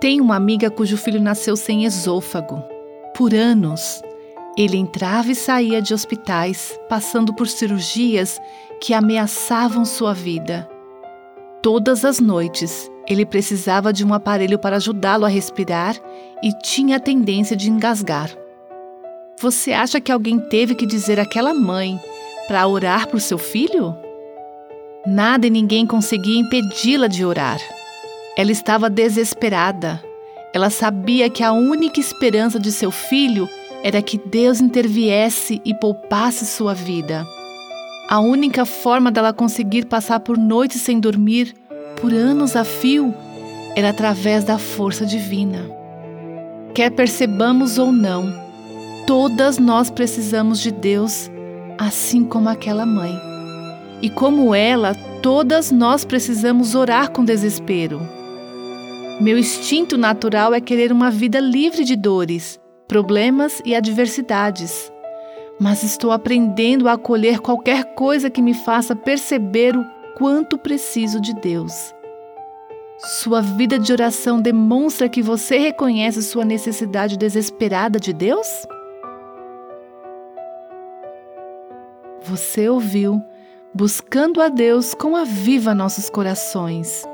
Tem uma amiga cujo filho nasceu sem esôfago. Por anos, ele entrava e saía de hospitais, passando por cirurgias que ameaçavam sua vida. Todas as noites, ele precisava de um aparelho para ajudá-lo a respirar e tinha a tendência de engasgar. Você acha que alguém teve que dizer àquela mãe para orar por seu filho? Nada e ninguém conseguia impedi-la de orar. Ela estava desesperada. Ela sabia que a única esperança de seu filho era que Deus interviesse e poupasse sua vida. A única forma dela conseguir passar por noites sem dormir, por anos a fio, era através da força divina. Quer percebamos ou não, todas nós precisamos de Deus, assim como aquela mãe. E como ela, todas nós precisamos orar com desespero. Meu instinto natural é querer uma vida livre de dores, problemas e adversidades mas estou aprendendo a acolher qualquer coisa que me faça perceber o quanto preciso de Deus. Sua vida de oração demonstra que você reconhece sua necessidade desesperada de Deus? Você ouviu Buscando a Deus com a Viva Nossos Corações.